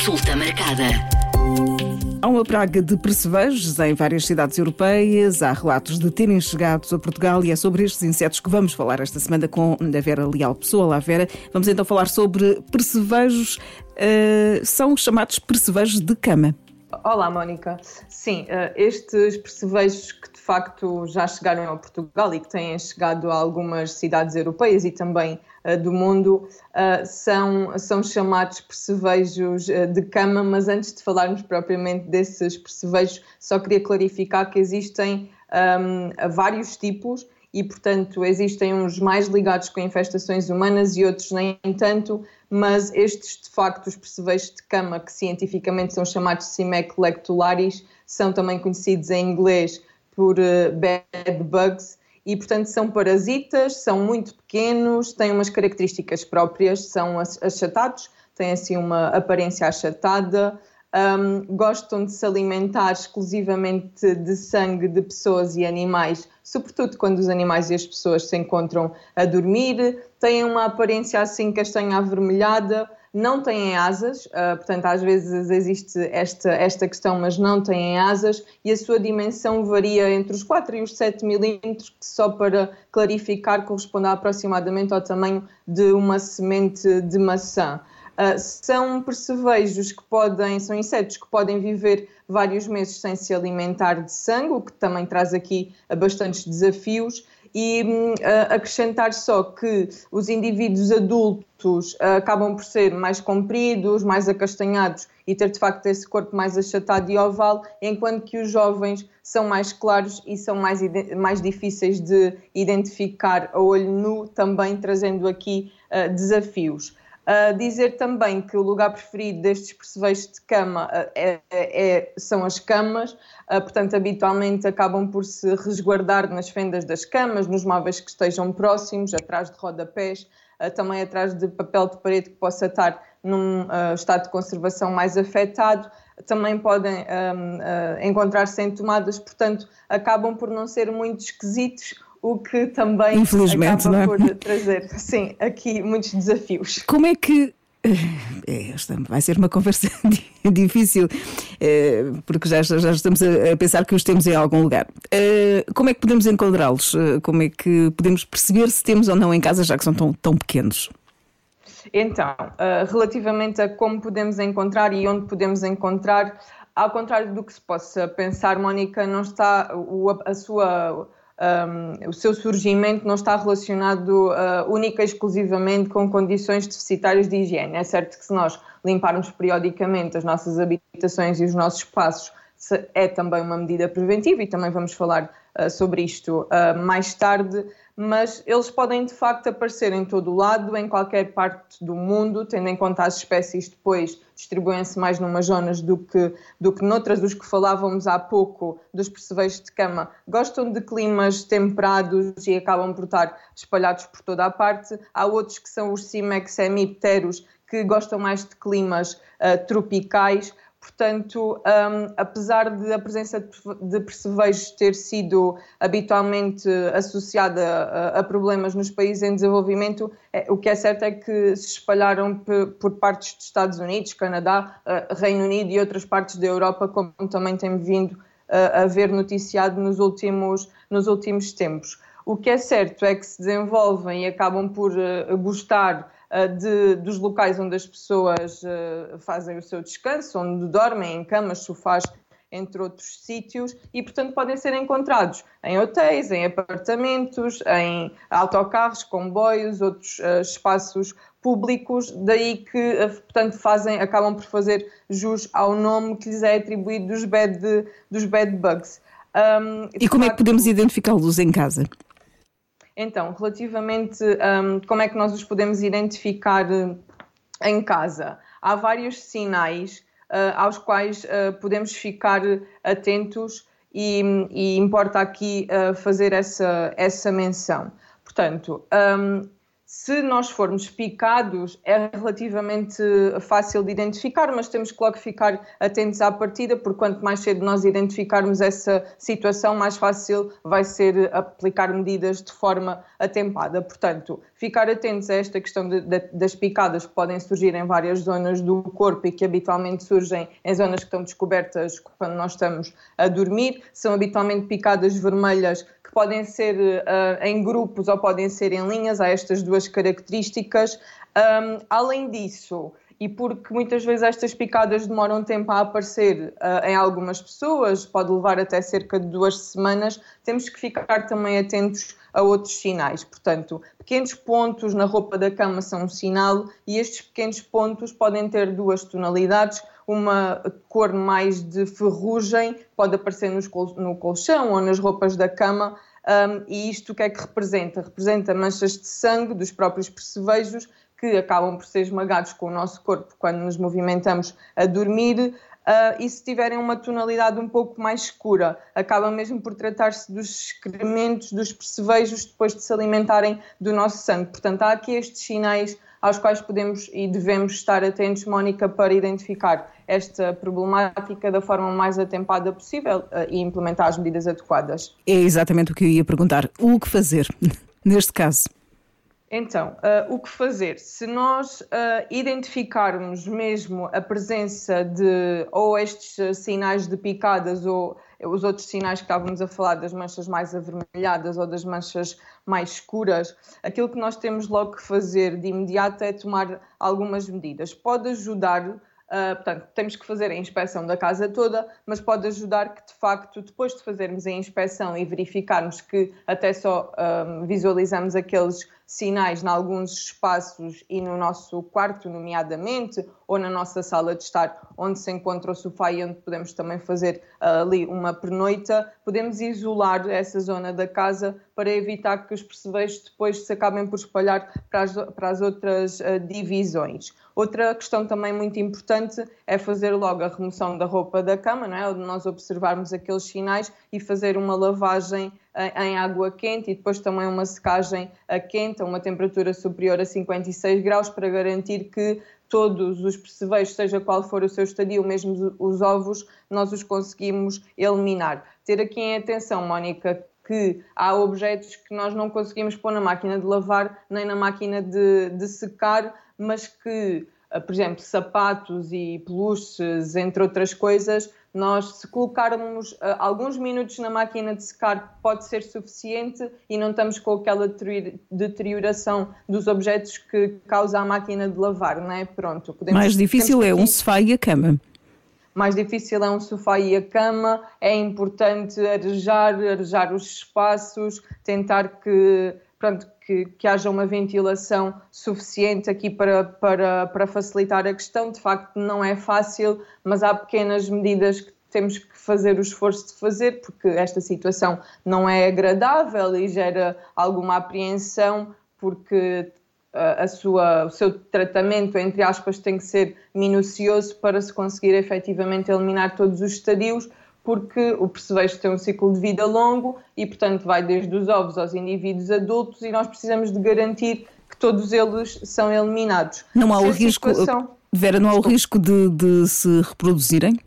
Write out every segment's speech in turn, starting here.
Consulta marcada. Há uma praga de percevejos em várias cidades europeias. Há relatos de terem chegado a Portugal e é sobre estes insetos que vamos falar esta semana com a Vera Leal Pessoa. Olá, Vera. Vamos então falar sobre percevejos. Uh, são chamados percevejos de cama. Olá, Mónica. Sim, uh, estes percevejos que de facto já chegaram a Portugal e que têm chegado a algumas cidades europeias e também uh, do mundo uh, são, são chamados percevejos de cama, mas antes de falarmos propriamente desses percevejos, só queria clarificar que existem um, vários tipos e, portanto, existem uns mais ligados com infestações humanas e outros nem tanto, mas estes, de facto, os percevejos de cama, que cientificamente são chamados Cimec lectularis, são também conhecidos em inglês por uh, bed bugs, e, portanto, são parasitas, são muito pequenos, têm umas características próprias, são achatados, têm assim uma aparência achatada, um, gostam de se alimentar exclusivamente de sangue de pessoas e animais, sobretudo quando os animais e as pessoas se encontram a dormir, têm uma aparência assim castanha avermelhada, não têm asas, uh, portanto, às vezes existe esta, esta questão, mas não têm asas, e a sua dimensão varia entre os 4 e os 7 milímetros, que só para clarificar corresponde aproximadamente ao tamanho de uma semente de maçã. Uh, são percevejos que podem, são insetos que podem viver vários meses sem se alimentar de sangue, o que também traz aqui bastantes desafios. E uh, acrescentar só que os indivíduos adultos uh, acabam por ser mais compridos, mais acastanhados e ter de facto esse corpo mais achatado e oval, enquanto que os jovens são mais claros e são mais, mais difíceis de identificar a olho nu, também trazendo aqui uh, desafios. Dizer também que o lugar preferido destes percevejos de cama uh, é, é, são as camas, uh, portanto, habitualmente acabam por se resguardar nas fendas das camas, nos móveis que estejam próximos, atrás de rodapés, também atrás de papel de parede que possa estar num estado de conservação mais afetado. Também podem encontrar-se em tomadas, portanto, acabam por não ser muito esquisitos o que também Infelizmente, acaba é? por trazer, sim, aqui muitos desafios. Como é que eh, esta vai ser uma conversa difícil, eh, porque já, já estamos a pensar que os temos em algum lugar. Eh, como é que podemos encontrá-los? Como é que podemos perceber se temos ou não em casa, já que são tão, tão pequenos? Então, relativamente a como podemos encontrar e onde podemos encontrar, ao contrário do que se possa pensar, Mónica, não está a sua um, o seu surgimento não está relacionado uh, única e exclusivamente com condições deficitárias de higiene. É certo que se nós limparmos periodicamente as nossas habitações e os nossos espaços, é também uma medida preventiva e também vamos falar uh, sobre isto uh, mais tarde, mas eles podem de facto aparecer em todo o lado, em qualquer parte do mundo, tendo em conta as espécies depois distribuem-se mais numas zonas do que, do que noutras, dos que falávamos há pouco, dos percevejos de cama, gostam de climas temperados e acabam por estar espalhados por toda a parte. Há outros que são os Cimex hemipteros, que gostam mais de climas uh, tropicais. Portanto, um, apesar de a presença de percevejos ter sido habitualmente associada a, a, problemas nos países em desenvolvimento, é, o que é certo é que se espalharam por partes dos Estados Unidos, Canadá, uh, Reino Unido e outras partes da Europa, como também tem vindo uh, a ver noticiado nos últimos, nos últimos tempos. O que é certo é que se desenvolvem e acabam por uh, gostar uh, de, dos locais onde as pessoas uh, fazem o seu descanso, onde dormem, em camas, sofás, entre outros sítios, e portanto podem ser encontrados em hotéis, em apartamentos, em autocarros, comboios, outros espaços públicos, daí que portanto fazem, acabam por fazer jus ao nome que lhes é atribuído dos bed, dos bed bugs. Um, e como facto, é que podemos identificá-los em casa? Então, relativamente um, como é que nós os podemos identificar uh, em casa, há vários sinais uh, aos quais uh, podemos ficar atentos e, e importa aqui uh, fazer essa, essa menção. Portanto, um, se nós formos picados, é relativamente fácil de identificar, mas temos que logo ficar atentos à partida, porque quanto mais cedo nós identificarmos essa situação, mais fácil vai ser aplicar medidas de forma atempada. Portanto, ficar atentos a esta questão de, de, das picadas que podem surgir em várias zonas do corpo e que habitualmente surgem em zonas que estão descobertas quando nós estamos a dormir. São habitualmente picadas vermelhas que podem ser uh, em grupos ou podem ser em linhas, há estas duas características. Um, além disso, e porque muitas vezes estas picadas demoram tempo a aparecer uh, em algumas pessoas, pode levar até cerca de duas semanas, temos que ficar também atentos a outros sinais. Portanto, pequenos pontos na roupa da cama são um sinal e estes pequenos pontos podem ter duas tonalidades, uma cor mais de ferrugem, pode aparecer col no colchão ou nas roupas da cama, um, e isto o que é que representa? Representa manchas de sangue dos próprios percevejos que acabam por ser esmagados com o nosso corpo quando nos movimentamos a dormir. Uh, e se tiverem uma tonalidade um pouco mais escura, acaba mesmo por tratar-se dos excrementos dos percevejos depois de se alimentarem do nosso sangue. Portanto, há aqui estes sinais aos quais podemos e devemos estar atentos, Mónica, para identificar esta problemática da forma mais atempada possível uh, e implementar as medidas adequadas. É exatamente o que eu ia perguntar. O que fazer neste caso? Então, uh, o que fazer? Se nós uh, identificarmos mesmo a presença de ou estes uh, sinais de picadas ou os outros sinais que estávamos a falar das manchas mais avermelhadas ou das manchas mais escuras, aquilo que nós temos logo que fazer de imediato é tomar algumas medidas. Pode ajudar Uh, portanto, temos que fazer a inspeção da casa toda, mas pode ajudar que, de facto, depois de fazermos a inspeção e verificarmos que até só uh, visualizamos aqueles sinais em alguns espaços e no nosso quarto, nomeadamente, ou na nossa sala de estar, onde se encontra o sofá e onde podemos também fazer uh, ali uma pernoita, podemos isolar essa zona da casa para evitar que os percevejos depois se acabem por espalhar para as, para as outras uh, divisões. Outra questão também muito importante é fazer logo a remoção da roupa da cama, não é? onde nós observarmos aqueles sinais e fazer uma lavagem em água quente e depois também uma secagem a quente a uma temperatura superior a 56 graus para garantir que todos os percevejos, seja qual for o seu estadio, mesmo os ovos, nós os conseguimos eliminar. Ter aqui em atenção, Mónica, que há objetos que nós não conseguimos pôr na máquina de lavar nem na máquina de, de secar, mas que, por exemplo, sapatos e peluches, entre outras coisas, nós, se colocarmos uh, alguns minutos na máquina de secar, pode ser suficiente e não estamos com aquela deterioração dos objetos que causa a máquina de lavar, não é? Pronto. Podemos, Mais difícil é um sofá e a cama. Mais difícil é um sofá e a cama. É importante arejar, arejar os espaços, tentar que, pronto, que, que, haja uma ventilação suficiente aqui para, para, para facilitar a questão. De facto, não é fácil, mas há pequenas medidas que temos que fazer o esforço de fazer, porque esta situação não é agradável e gera alguma apreensão, porque a sua, o seu tratamento, entre aspas, tem que ser minucioso para se conseguir efetivamente eliminar todos os estadios porque o percevejo tem um ciclo de vida longo e, portanto, vai desde os ovos aos indivíduos adultos e nós precisamos de garantir que todos eles são eliminados. Não há o risco, situação... Vera, não há o risco de, de se reproduzirem?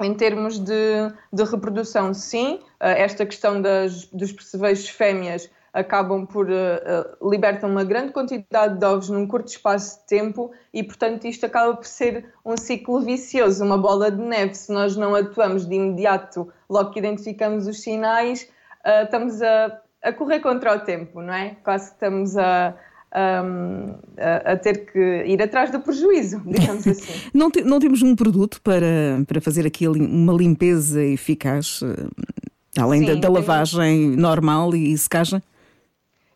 Em termos de, de reprodução, sim. Eh, esta questão das, dos percevejos fêmeas acabam por uh, libertam uma grande quantidade de ovos num curto espaço de tempo e, portanto, isto acaba por ser um ciclo vicioso, uma bola de neve. Se nós não atuamos de imediato, logo que identificamos os sinais, uh, estamos a, a, correr contra o tempo, não é? Quase que estamos a, a, a, ter que ir atrás do prejuízo, digamos assim. não, te, não temos um produto para, para fazer aqui uma limpeza eficaz, além Sim, da, da lavagem normal e secagem?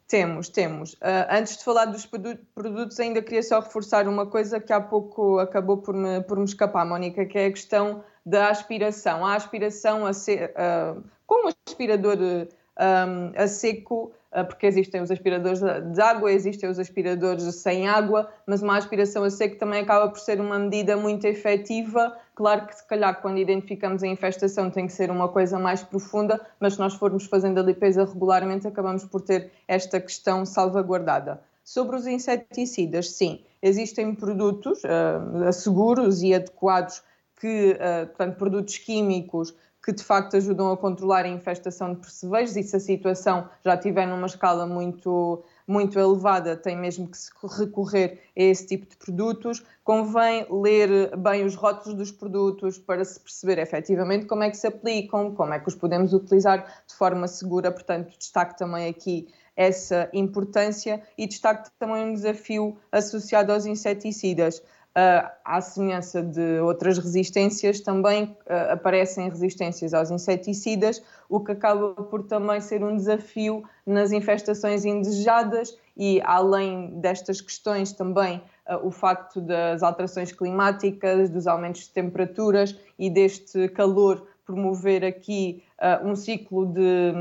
Temos, temos. Uh, antes de falar dos produtos, ainda queria só reforçar uma coisa que há pouco acabou por me, por me escapar, Mónica, que é a questão da aspiração. A aspiração a ser, uh, como aspirador um, a seco, uh, porque existem os aspiradores de água, existem os aspiradores sem água, mas uma aspiração a seco também acaba por ser uma medida muito efetiva Claro que, se calhar, quando identificamos a infestação tem que ser uma coisa mais profunda, mas se nós formos fazendo a limpeza regularmente, acabamos por ter esta questão salvaguardada. Sobre os inseticidas, sim, existem produtos uh, seguros e adequados que, uh, portanto, produtos químicos que de facto ajudam a controlar a infestação de percevejos e se a situação já estiver numa escala muito, muito elevada, tem mesmo que se recorrer a esse tipo de produtos. Convém ler bem os rótulos dos produtos para se perceber efetivamente como é que se aplicam, como é que os podemos utilizar de forma segura. Portanto, destaque também aqui essa importância e destaque também um desafio associado aos inseticidas uh, à semelhança de outras resistências, também uh, aparecem resistências aos inseticidas, o que acaba por também ser um desafio nas infestações indesejadas e, além destas questões, também uh, o facto das alterações climáticas, dos aumentos de temperaturas e deste calor promover aqui um ciclo de,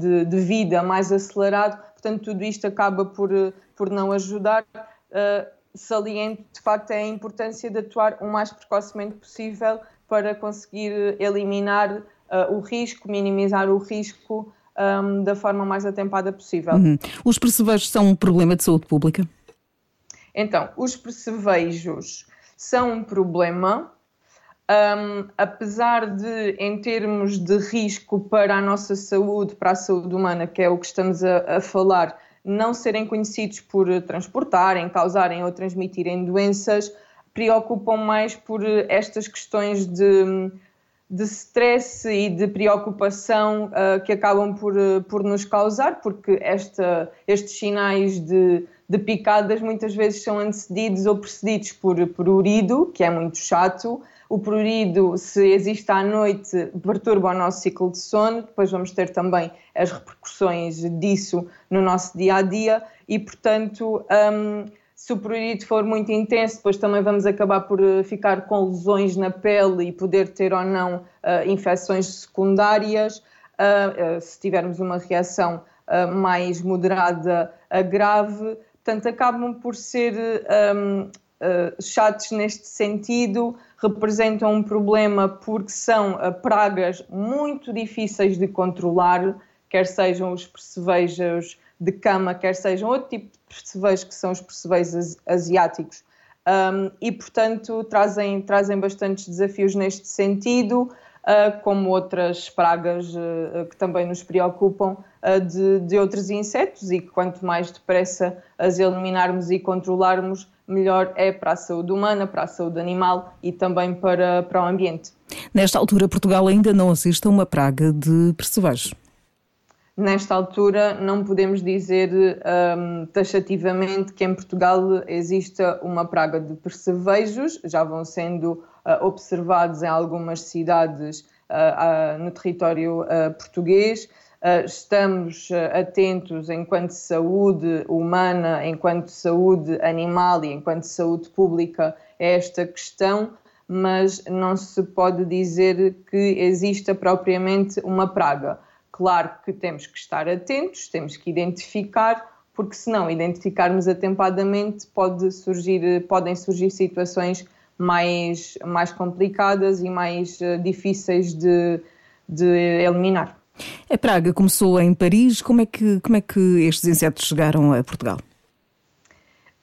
de, de, vida mais acelerado. Portanto, tudo isto acaba por, por não ajudar. Saliente, de facto, é a importância de atuar o mais precocemente possível para conseguir eliminar uh, o risco, minimizar o risco um, da forma mais atempada possível. Uhum. Os percevejos são um problema de saúde pública? Então, os percevejos são um problema, um, apesar de, em termos de risco para a nossa saúde, para a saúde humana, que é o que estamos a, a falar, não serem conhecidos por transportarem, causarem ou transmitirem doenças, preocupam mais por estas questões de, de stress e de preocupação uh, que acabam por, por nos causar, porque esta, estes sinais de, de picadas muitas vezes são antecedidos ou precedidos por, por urido, que é muito chato, o prurido, se existe à noite, perturba o nosso ciclo de sono. Depois vamos ter também as repercussões disso no nosso dia a dia e, portanto, um, se o prurido for muito intenso, depois também vamos acabar por eh, ficar com lesões na pele e poder ter ou não uh, infecções secundárias. Uh, uh, se tivermos uma reação mais moderada a grave, portanto, acabam por ser um, chatos neste sentido representam um problema porque são pragas muito difíceis de controlar, quer sejam os percevejos de cama, quer sejam outro tipo de percevejos que são os percevejos asiáticos. Um, e, portanto, trazem, trazem bastantes desafios neste sentido, uh, como outras pragas uh, que também nos preocupam uh, de, de outros insetos e que quanto mais depressa as eliminarmos e controlarmos, melhor é para a saúde humana, para a saúde animal e também para, para o ambiente. Nesta altura, Portugal ainda não assiste a uma praga de percevejos. Nesta altura, não podemos dizer um, taxativamente que em Portugal exista uma praga de percevejos, já vão sendo uh, observados em algumas cidades uh, uh, no território português. Estamos atentos enquanto saúde humana, enquanto saúde animal e enquanto saúde pública a esta questão, mas não se pode dizer que exista propriamente uma praga. Claro que temos que estar atentos, temos que identificar, porque se não identificarmos atempadamente pode surgir, podem surgir situações mais, mais complicadas e mais uh, difíceis de, de eliminar. A praga começou em Paris. Como é que, como é que estes insetos chegaram a Portugal?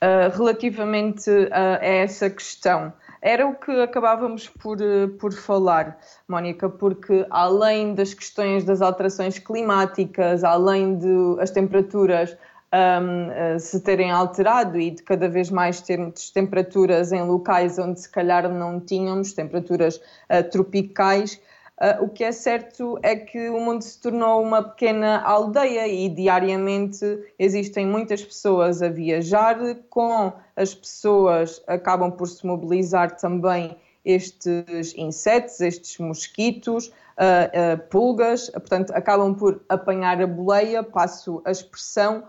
Uh, relativamente a essa questão, era o que acabávamos por, por falar, Mónica, porque além das questões das alterações climáticas, além de as temperaturas um, se terem alterado e de cada vez mais termos temperaturas em locais onde se calhar não tínhamos, temperaturas uh, tropicais, Uh, o que é certo é que o mundo se tornou uma pequena aldeia e diariamente existem muitas pessoas a viajar. Com as pessoas acabam por se mobilizar também estes insetos, estes mosquitos, uh, uh, pulgas, portanto, acabam por apanhar a boleia, passo a expressão.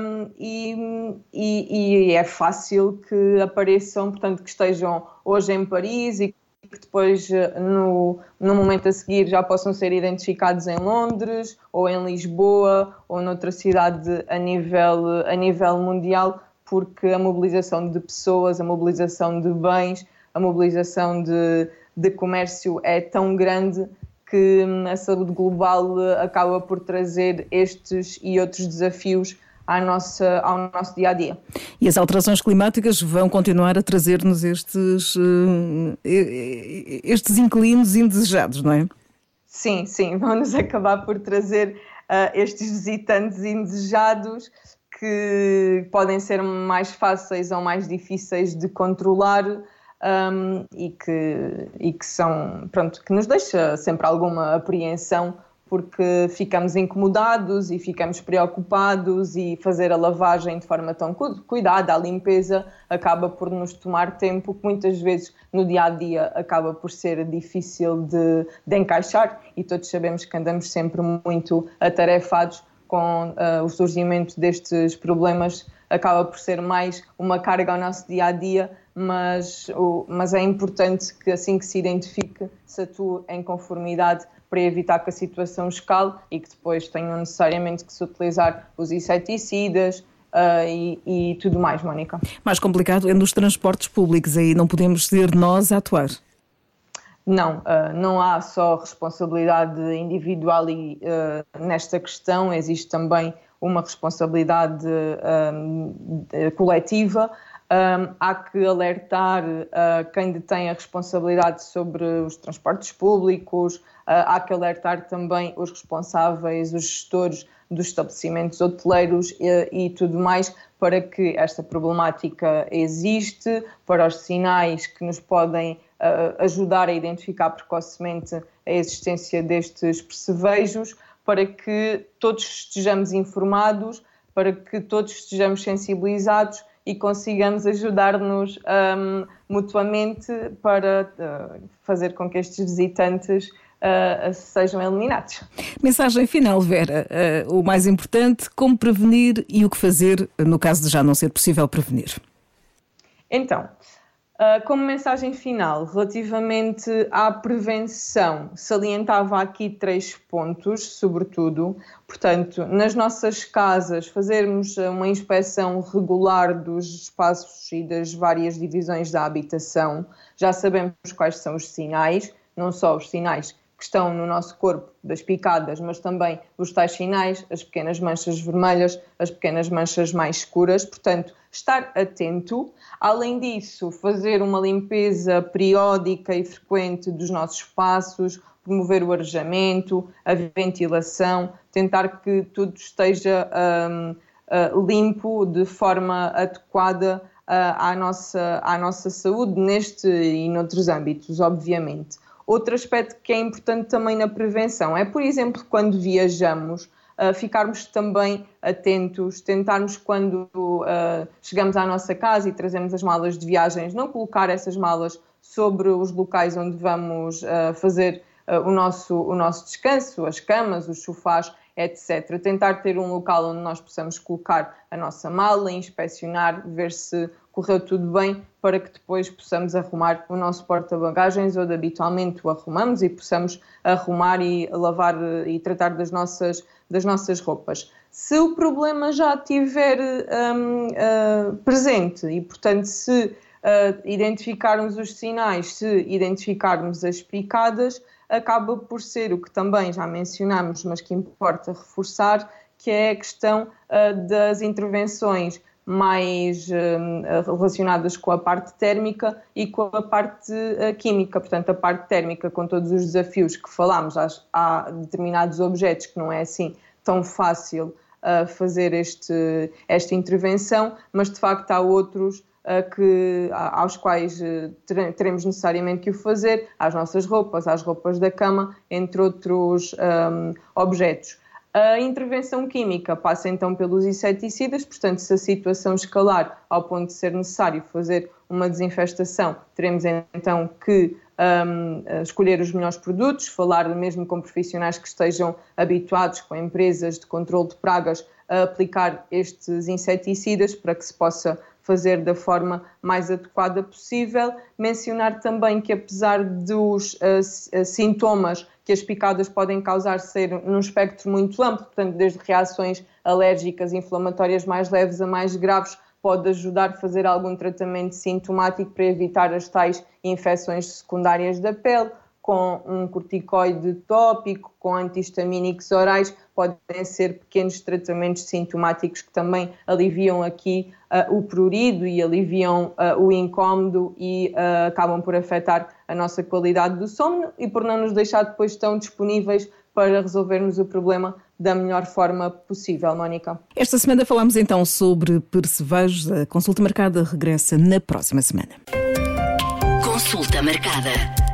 Um, e, e, e, é fácil que apareçam, portanto, que estejam hoje em Paris e que depois, eh, no, no momento a seguir, já possam ser identificados em Londres, ou em Lisboa, ou noutra cidade a nível, a nível mundial, porque a mobilização de pessoas, a mobilização de bens, a mobilização de, de comércio é tão grande que hum, a saúde global eh, acaba por trazer estes e outros desafios à nossa, ao nosso dia a dia. E as alterações climáticas vão continuar a trazer-nos estes, eh, estes inquilinos indesejados, não é? Sim, sim, vão-nos acabar por trazer uh, estes visitantes indesejados que podem ser mais fáceis ou mais difíceis de controlar um, e, que, e que são, pronto, que nos deixa sempre alguma apreensão porque ficamos incomodados e ficamos preocupados e fazer a lavagem de forma tão cuidada, a limpeza, acaba por nos tomar tempo que muitas vezes no dia a dia acaba por ser difícil de, de encaixar e todos sabemos que andamos sempre muito atarefados com uh, o surgimento destes problemas. Acaba por ser mais uma carga ao nosso dia a dia, mas, o, mas é importante que assim que se identifique, se atue em conformidade para evitar que a situação escale e que depois tenham necessariamente que se utilizar os inseticidas, Uh, e, e, tudo mais, Mónica. Mais complicado é nos transportes públicos, aí não podemos ser nós a atuar. Não, uh, não há só responsabilidade individual e, uh, nesta questão, existe também uma responsabilidade coletiva. Um, há que alertar uh, quem detém a responsabilidade sobre os transportes públicos, há que alertar também os responsáveis, os gestores dos estabelecimentos hoteleiros e, e, tudo mais, para que esta problemática existe, para os sinais que nos podem uh, ajudar a identificar precocemente a existência destes percevejos para que todos estejamos informados, para que todos estejamos sensibilizados e consigamos ajudar-nos um, mutuamente para uh, fazer com que estes visitantes uh, sejam eliminados. Mensagem final, Vera. Uh, o mais importante, como prevenir e o que fazer no caso de já não ser possível prevenir? Então, Uh, como mensagem final, relativamente à prevenção, salientava aqui três pontos, sobretudo. Portanto, nas nossas casas, fazermos uma inspeção regular dos espaços e das várias divisões da habitação. Já sabemos quais são os sinais, não só os sinais que estão no nosso corpo das picadas, mas também os tais sinais, as pequenas manchas vermelhas, as pequenas manchas mais escuras. Portanto, estar atento. Além disso, fazer uma limpeza periódica e frequente dos nossos espaços, promover o arejamento, a ventilação, tentar que tudo esteja um, uh, limpo de forma adequada uh, à, nossa, à nossa saúde, neste e noutros âmbitos, obviamente. Outro aspecto que é importante também na prevenção é, por exemplo, quando viajamos, uh, ficarmos também atentos, tentarmos quando uh, chegamos à nossa casa e trazemos as malas de viagens, não colocar essas malas sobre os locais onde vamos uh, fazer o, nosso, o nosso descanso, as camas, os sofás, etc. Tentar ter um local onde nós possamos colocar a nossa mala, inspecionar, ver se correu tudo bem, para que depois possamos arrumar o nosso porta-bagagens, onde habitualmente o arrumamos e possamos arrumar e lavar e tratar das nossas, das nossas roupas. Se o problema já estiver um, uh, presente e, portanto, se uh, identificarmos os sinais, se identificarmos as picadas, acaba por ser o que também já mencionamos, mas que importa reforçar, que é a questão uh, das intervenções mais uh, relacionadas com a parte térmica e com a parte uh, química. Portanto, a parte térmica, com todos os desafios que falámos, há, determinados objetos que não é assim tão fácil uh, fazer este, esta intervenção, mas de facto há outros que, aos quais teremos necessariamente que o fazer, às nossas roupas, às roupas da cama, entre outros um, objetos. A intervenção química passa então pelos inseticidas, portanto, se a situação escalar ao ponto de ser necessário fazer uma desinfestação, teremos então que um, escolher os melhores produtos, falar mesmo com profissionais que estejam habituados com empresas de controle de pragas a aplicar estes inseticidas para que se possa fazer da forma mais adequada possível. Mencionar também que, apesar dos uh, sintomas que as picadas podem causar ser num espectro muito amplo, portanto, desde reações alérgicas, inflamatórias mais leves a mais graves, pode ajudar a fazer algum tratamento sintomático para evitar as tais infecções secundárias da pele, com um corticoide tópico, com antihistamínicos orais, podem ser pequenos tratamentos sintomáticos que também aliviam aqui uh, o prurido e aliviam uh, o incómodo e uh, acabam por afetar a nossa qualidade do sono e por não nos deixar depois tão disponíveis para resolvermos o problema da melhor forma possível, Mónica. Esta semana falamos então sobre percevejos. A consulta marcada regressa na próxima semana. Consulta marcada.